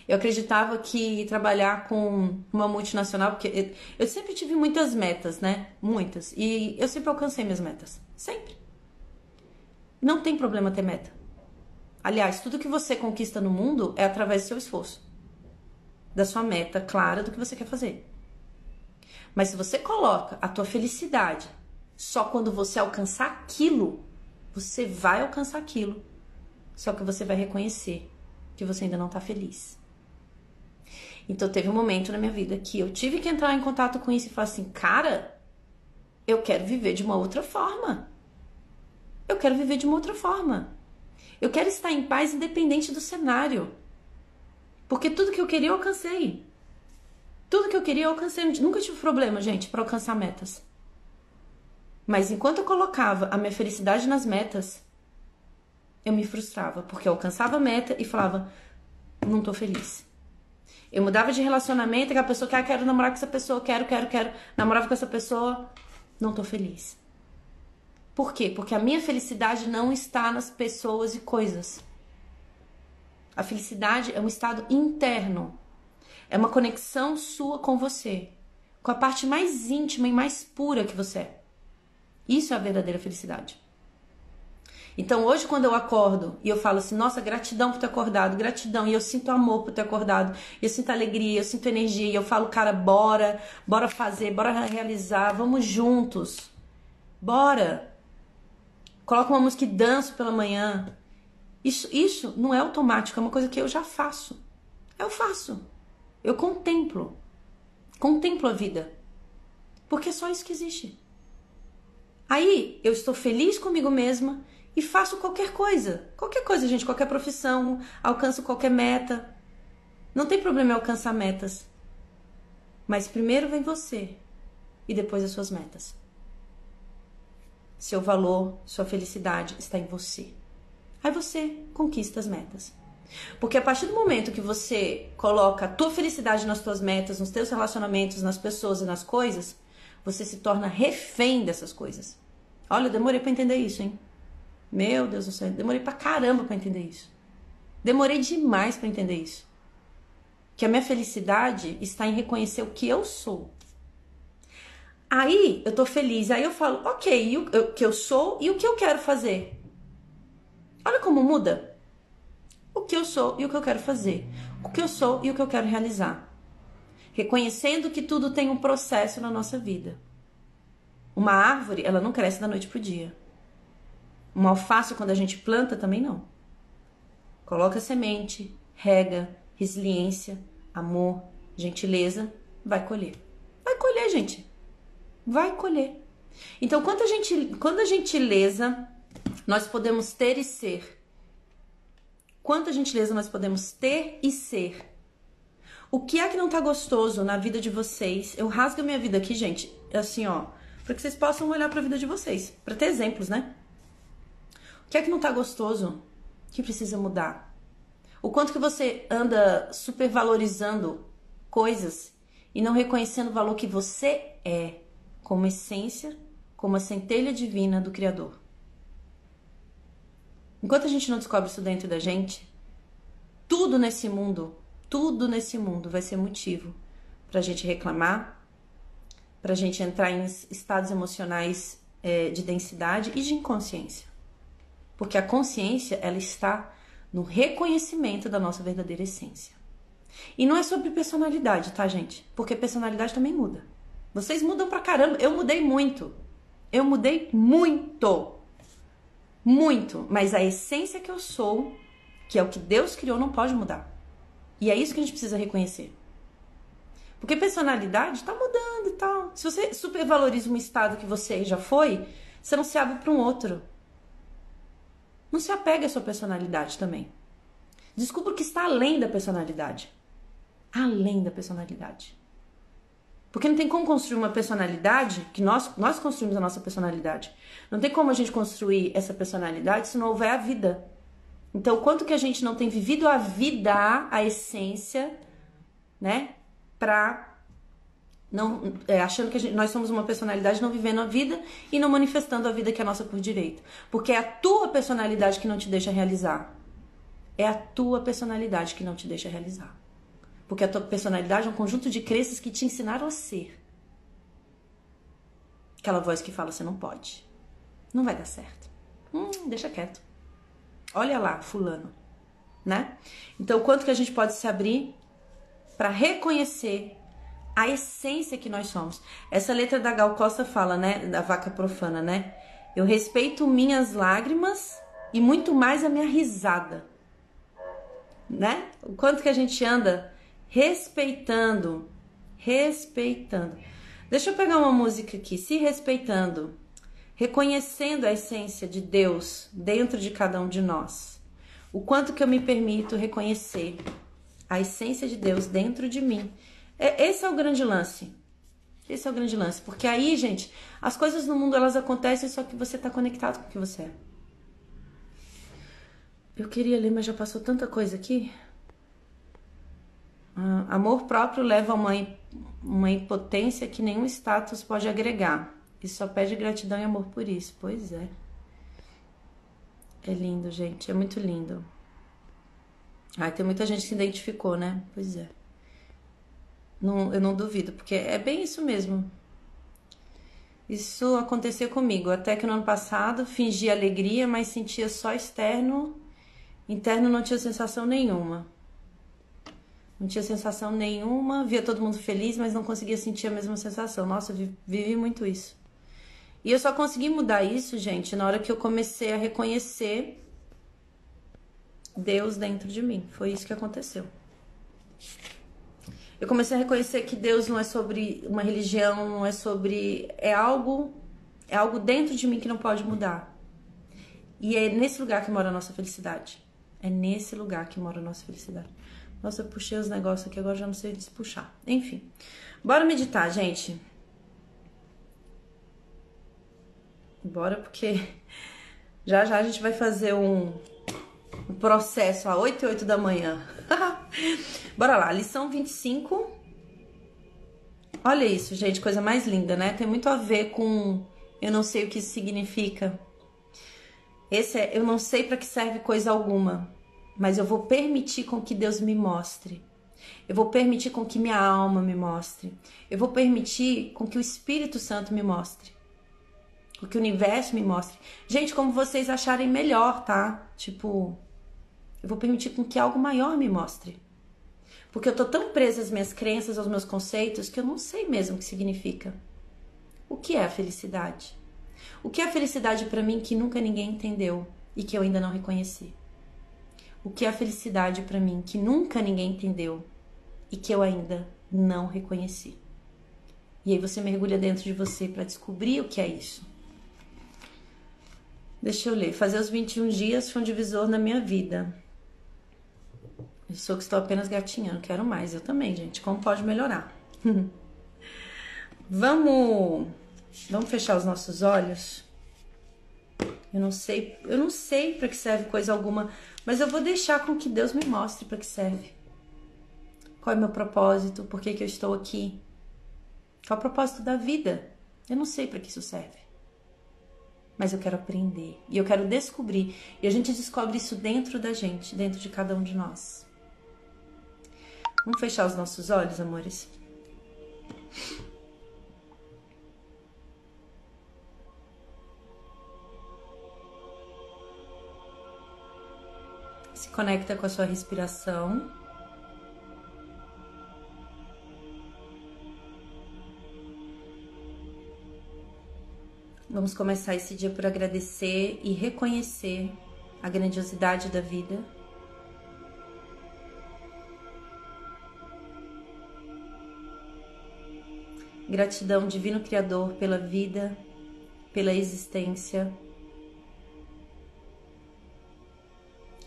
Eu acreditava que trabalhar com uma multinacional, porque eu sempre tive muitas metas, né? Muitas. E eu sempre alcancei minhas metas. Sempre. Não tem problema ter meta. Aliás, tudo que você conquista no mundo é através do seu esforço. Da sua meta clara do que você quer fazer. Mas se você coloca a tua felicidade só quando você alcançar aquilo, você vai alcançar aquilo. Só que você vai reconhecer que você ainda não tá feliz. Então teve um momento na minha vida que eu tive que entrar em contato com isso e falar assim, cara, eu quero viver de uma outra forma. Eu quero viver de uma outra forma. Eu quero estar em paz independente do cenário. Porque tudo que eu queria eu alcancei. Tudo que eu queria eu alcancei. Nunca tive problema, gente, para alcançar metas. Mas enquanto eu colocava a minha felicidade nas metas, eu me frustrava, porque eu alcançava a meta e falava, não tô feliz. Eu mudava de relacionamento, que a pessoa quer, ah, quero namorar com essa pessoa, quero, quero, quero, namorava com essa pessoa, não tô feliz. Por quê? Porque a minha felicidade não está nas pessoas e coisas. A felicidade é um estado interno. É uma conexão sua com você, com a parte mais íntima e mais pura que você é. Isso é a verdadeira felicidade. Então hoje, quando eu acordo e eu falo assim, nossa, gratidão por ter acordado, gratidão, e eu sinto amor por ter acordado, eu sinto alegria, eu sinto energia, e eu falo, cara, bora, bora fazer, bora realizar, vamos juntos, bora. Coloco uma música e danço pela manhã. Isso, isso não é automático, é uma coisa que eu já faço. Eu faço. Eu contemplo. Contemplo a vida. Porque é só isso que existe. Aí eu estou feliz comigo mesma e faço qualquer coisa. Qualquer coisa, gente, qualquer profissão, alcanço qualquer meta. Não tem problema em alcançar metas. Mas primeiro vem você e depois as suas metas. Seu valor, sua felicidade está em você. Aí você conquista as metas. Porque a partir do momento que você coloca a tua felicidade nas tuas metas, nos teus relacionamentos, nas pessoas e nas coisas, você se torna refém dessas coisas. Olha, eu demorei para entender isso, hein? Meu Deus do céu, demorei pra caramba para entender isso. Demorei demais para entender isso. Que a minha felicidade está em reconhecer o que eu sou. Aí eu tô feliz, aí eu falo, ok, o que eu sou e o que eu quero fazer. Olha como muda. O que eu sou e o que eu quero fazer. O que eu sou e o que eu quero realizar. Reconhecendo que tudo tem um processo na nossa vida. Uma árvore, ela não cresce da noite pro dia. Uma alface, quando a gente planta, também não. Coloca semente, rega, resiliência, amor, gentileza, vai colher. Vai colher, gente. Vai colher. Então, quando a, gente, quando a gentileza nós podemos ter e ser. Quanta gentileza nós podemos ter e ser. O que é que não tá gostoso na vida de vocês? Eu rasgo a minha vida aqui, gente, assim, ó, para que vocês possam olhar para a vida de vocês, para ter exemplos, né? O que é que não tá gostoso? Que precisa mudar? O quanto que você anda supervalorizando coisas e não reconhecendo o valor que você é como essência, como a centelha divina do Criador. Enquanto a gente não descobre isso dentro da gente, tudo nesse mundo, tudo nesse mundo vai ser motivo para a gente reclamar, para a gente entrar em estados emocionais é, de densidade e de inconsciência. Porque a consciência, ela está no reconhecimento da nossa verdadeira essência. E não é sobre personalidade, tá, gente? Porque personalidade também muda. Vocês mudam pra caramba. Eu mudei muito. Eu mudei muito. Muito. Mas a essência que eu sou, que é o que Deus criou, não pode mudar. E é isso que a gente precisa reconhecer. Porque personalidade tá mudando e tal. Se você supervaloriza um estado que você já foi, você não se abre para um outro. Não se apega à sua personalidade também. Descubra o que está além da personalidade. Além da personalidade. Porque não tem como construir uma personalidade, que nós, nós construímos a nossa personalidade. Não tem como a gente construir essa personalidade se não houver a vida. Então, quanto que a gente não tem vivido a vida, a essência, né? Pra não é, achando que gente, nós somos uma personalidade não vivendo a vida e não manifestando a vida que é nossa por direito. Porque é a tua personalidade que não te deixa realizar. É a tua personalidade que não te deixa realizar. Porque a tua personalidade é um conjunto de crenças que te ensinaram a ser. Aquela voz que fala, você não pode. Não vai dar certo. Hum, deixa quieto. Olha lá, fulano. Né? Então, quanto que a gente pode se abrir para reconhecer a essência que nós somos. Essa letra da Gal Costa fala, né, da vaca profana, né? Eu respeito minhas lágrimas e muito mais a minha risada. Né? O quanto que a gente anda respeitando, respeitando. Deixa eu pegar uma música aqui, se respeitando, reconhecendo a essência de Deus dentro de cada um de nós. O quanto que eu me permito reconhecer a essência de Deus dentro de mim. É, esse é o grande lance. Esse é o grande lance, porque aí, gente, as coisas no mundo elas acontecem só que você está conectado com o que você é. Eu queria ler, mas já passou tanta coisa aqui. Uh, amor próprio leva a uma, uma impotência que nenhum status pode agregar. E só pede gratidão e amor por isso. Pois é. É lindo, gente. É muito lindo. Ai, tem muita gente que se identificou, né? Pois é. Não, eu não duvido, porque é bem isso mesmo. Isso aconteceu comigo. Até que no ano passado fingi alegria, mas sentia só externo. Interno não tinha sensação nenhuma. Não tinha sensação nenhuma, via todo mundo feliz, mas não conseguia sentir a mesma sensação. Nossa, vivi muito isso. E eu só consegui mudar isso, gente, na hora que eu comecei a reconhecer Deus dentro de mim. Foi isso que aconteceu. Eu comecei a reconhecer que Deus não é sobre uma religião, não é sobre. É algo. É algo dentro de mim que não pode mudar. E é nesse lugar que mora a nossa felicidade. É nesse lugar que mora a nossa felicidade. Nossa, eu puxei os negócios aqui, agora já não sei despuxar. Enfim, bora meditar, gente. Bora, porque já já a gente vai fazer um, um processo às 8 e 8 da manhã. bora lá, lição 25. Olha isso, gente, coisa mais linda, né? Tem muito a ver com eu não sei o que isso significa. Esse é eu não sei para que serve coisa alguma mas eu vou permitir com que Deus me mostre. Eu vou permitir com que minha alma me mostre. Eu vou permitir com que o Espírito Santo me mostre. Com que o universo me mostre. Gente, como vocês acharem melhor, tá? Tipo, eu vou permitir com que algo maior me mostre. Porque eu tô tão presa às minhas crenças, aos meus conceitos, que eu não sei mesmo o que significa. O que é a felicidade? O que é a felicidade para mim que nunca ninguém entendeu e que eu ainda não reconheci? o que é a felicidade para mim que nunca ninguém entendeu e que eu ainda não reconheci. E aí você mergulha dentro de você para descobrir o que é isso. Deixa eu ler. Fazer os 21 dias foi um divisor na minha vida. Eu sou que estou apenas gatinhando, quero mais. Eu também, gente. Como pode melhorar? vamos, vamos fechar os nossos olhos. Eu não sei, eu não sei para que serve coisa alguma, mas eu vou deixar com que Deus me mostre para que serve. Qual é o meu propósito? Por que, que eu estou aqui? Qual é o propósito da vida? Eu não sei para que isso serve. Mas eu quero aprender e eu quero descobrir. E a gente descobre isso dentro da gente, dentro de cada um de nós. Vamos fechar os nossos olhos, amores? Se conecta com a sua respiração. Vamos começar esse dia por agradecer e reconhecer a grandiosidade da vida. Gratidão, Divino Criador, pela vida, pela existência,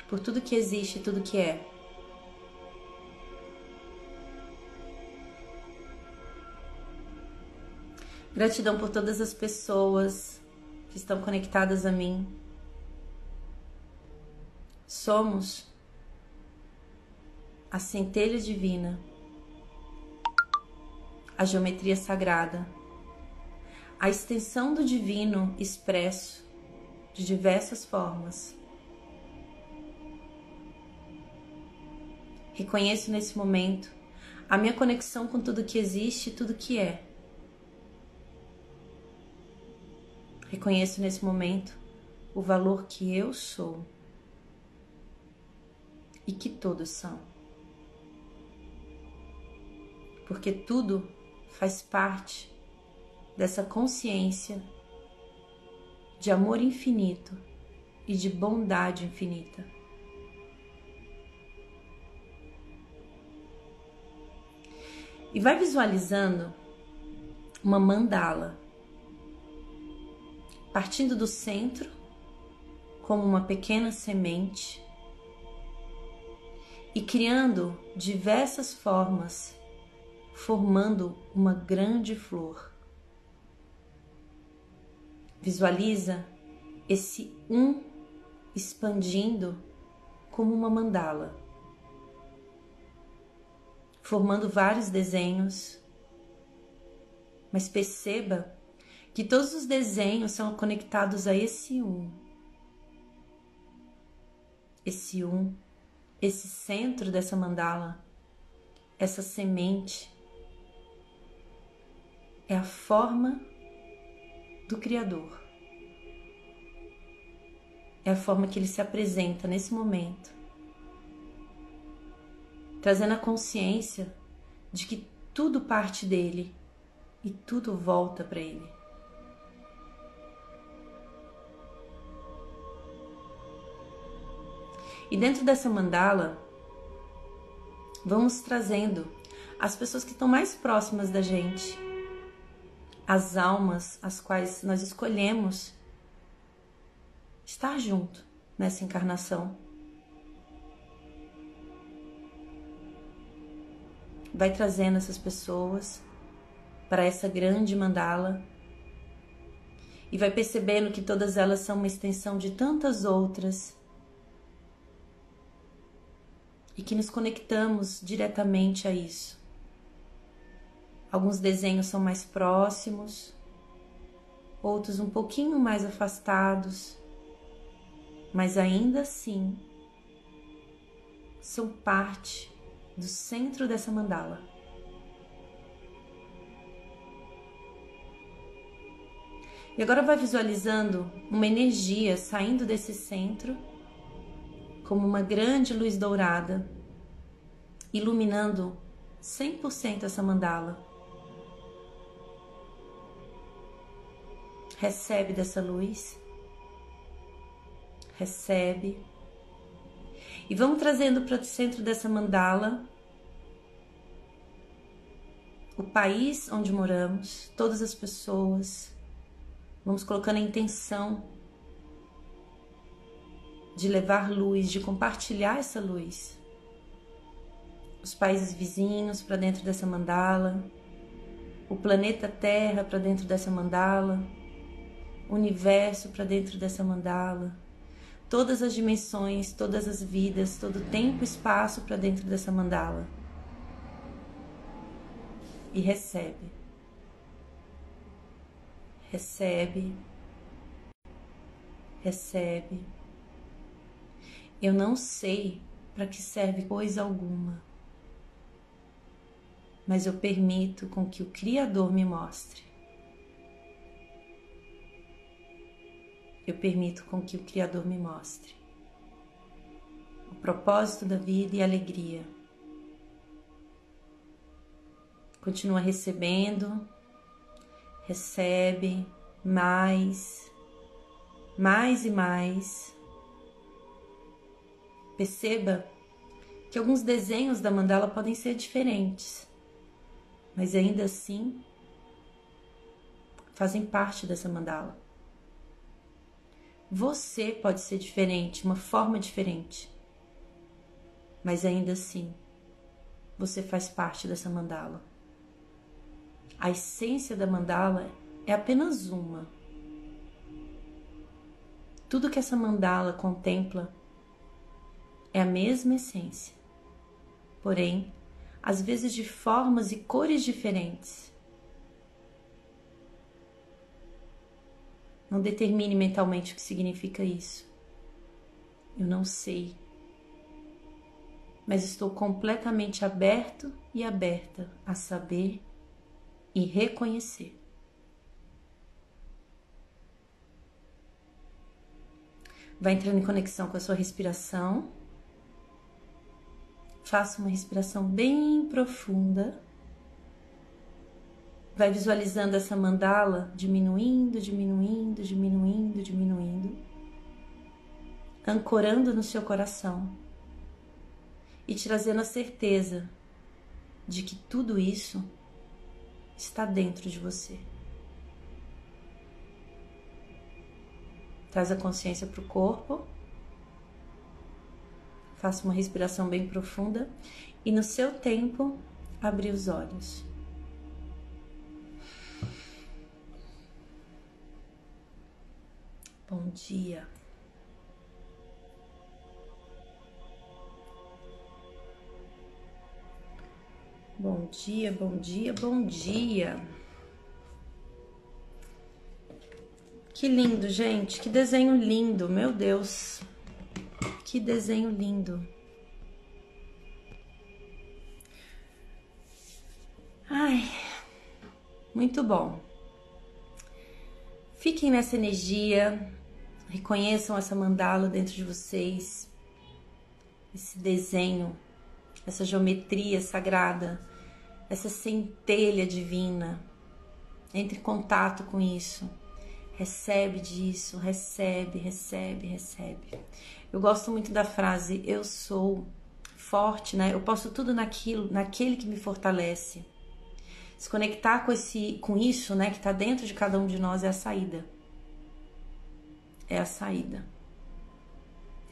por tudo que existe, tudo que é. Gratidão por todas as pessoas que estão conectadas a mim. Somos a centelha divina a geometria sagrada, a extensão do divino expresso de diversas formas. Reconheço nesse momento a minha conexão com tudo que existe e tudo que é. Reconheço nesse momento o valor que eu sou e que todos são. Porque tudo faz parte dessa consciência de amor infinito e de bondade infinita. E vai visualizando uma mandala partindo do centro como uma pequena semente e criando diversas formas formando uma grande flor. Visualiza esse um expandindo como uma mandala, formando vários desenhos, mas perceba que todos os desenhos são conectados a esse um. Esse um, esse centro dessa mandala, essa semente é a forma do Criador. É a forma que ele se apresenta nesse momento, trazendo a consciência de que tudo parte dele e tudo volta para ele. E dentro dessa mandala, vamos trazendo as pessoas que estão mais próximas da gente as almas as quais nós escolhemos estar junto nessa encarnação. Vai trazendo essas pessoas para essa grande mandala e vai percebendo que todas elas são uma extensão de tantas outras e que nos conectamos diretamente a isso. Alguns desenhos são mais próximos, outros um pouquinho mais afastados, mas ainda assim são parte do centro dessa mandala. E agora vai visualizando uma energia saindo desse centro, como uma grande luz dourada, iluminando 100% essa mandala. Recebe dessa luz. Recebe. E vamos trazendo para o centro dessa mandala o país onde moramos, todas as pessoas. Vamos colocando a intenção de levar luz, de compartilhar essa luz. os países vizinhos para dentro dessa mandala, o planeta Terra para dentro dessa mandala, o universo para dentro dessa mandala, todas as dimensões, todas as vidas, todo tempo e espaço para dentro dessa mandala. E recebe. Recebe. Recebe. Eu não sei para que serve coisa alguma mas eu permito com que o Criador me mostre. Eu permito com que o Criador me mostre o propósito da vida e a alegria. Continua recebendo, recebe mais, mais e mais. Perceba que alguns desenhos da mandala podem ser diferentes mas ainda assim fazem parte dessa mandala. Você pode ser diferente, uma forma diferente, mas ainda assim você faz parte dessa mandala. A essência da mandala é apenas uma. Tudo que essa mandala contempla é a mesma essência, porém às vezes de formas e cores diferentes. Não determine mentalmente o que significa isso. Eu não sei. Mas estou completamente aberto e aberta a saber e reconhecer. Vai entrando em conexão com a sua respiração. Faça uma respiração bem profunda. Vai visualizando essa mandala diminuindo, diminuindo, diminuindo, diminuindo, ancorando no seu coração e trazendo a certeza de que tudo isso está dentro de você. Traz a consciência para o corpo. Faça uma respiração bem profunda e no seu tempo abrir os olhos. Bom dia. Bom dia, bom dia, bom dia. Que lindo, gente. Que desenho lindo, meu Deus. Que desenho lindo. Ai, muito bom. Fiquem nessa energia, reconheçam essa mandala dentro de vocês, esse desenho, essa geometria sagrada, essa centelha divina. Entre em contato com isso. Recebe disso, recebe, recebe, recebe. Eu gosto muito da frase eu sou forte, né? Eu posso tudo naquilo, naquele que me fortalece. Se conectar com esse com isso, né, que está dentro de cada um de nós é a saída. É a saída.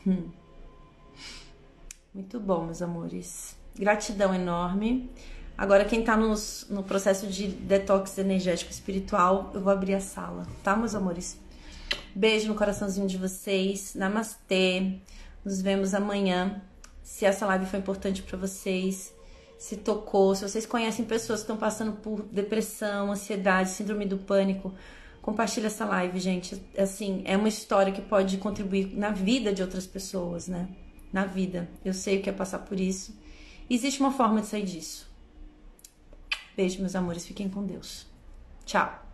Hum. Muito bom, meus amores. Gratidão enorme. Agora, quem tá nos, no processo de detox energético espiritual, eu vou abrir a sala, tá, meus amores? Beijo no coraçãozinho de vocês. Namastê. Nos vemos amanhã. Se essa live foi importante para vocês, se tocou, se vocês conhecem pessoas que estão passando por depressão, ansiedade, síndrome do pânico, compartilha essa live, gente. Assim, é uma história que pode contribuir na vida de outras pessoas, né? Na vida. Eu sei o que é passar por isso. Existe uma forma de sair disso. Beijo, meus amores. Fiquem com Deus. Tchau.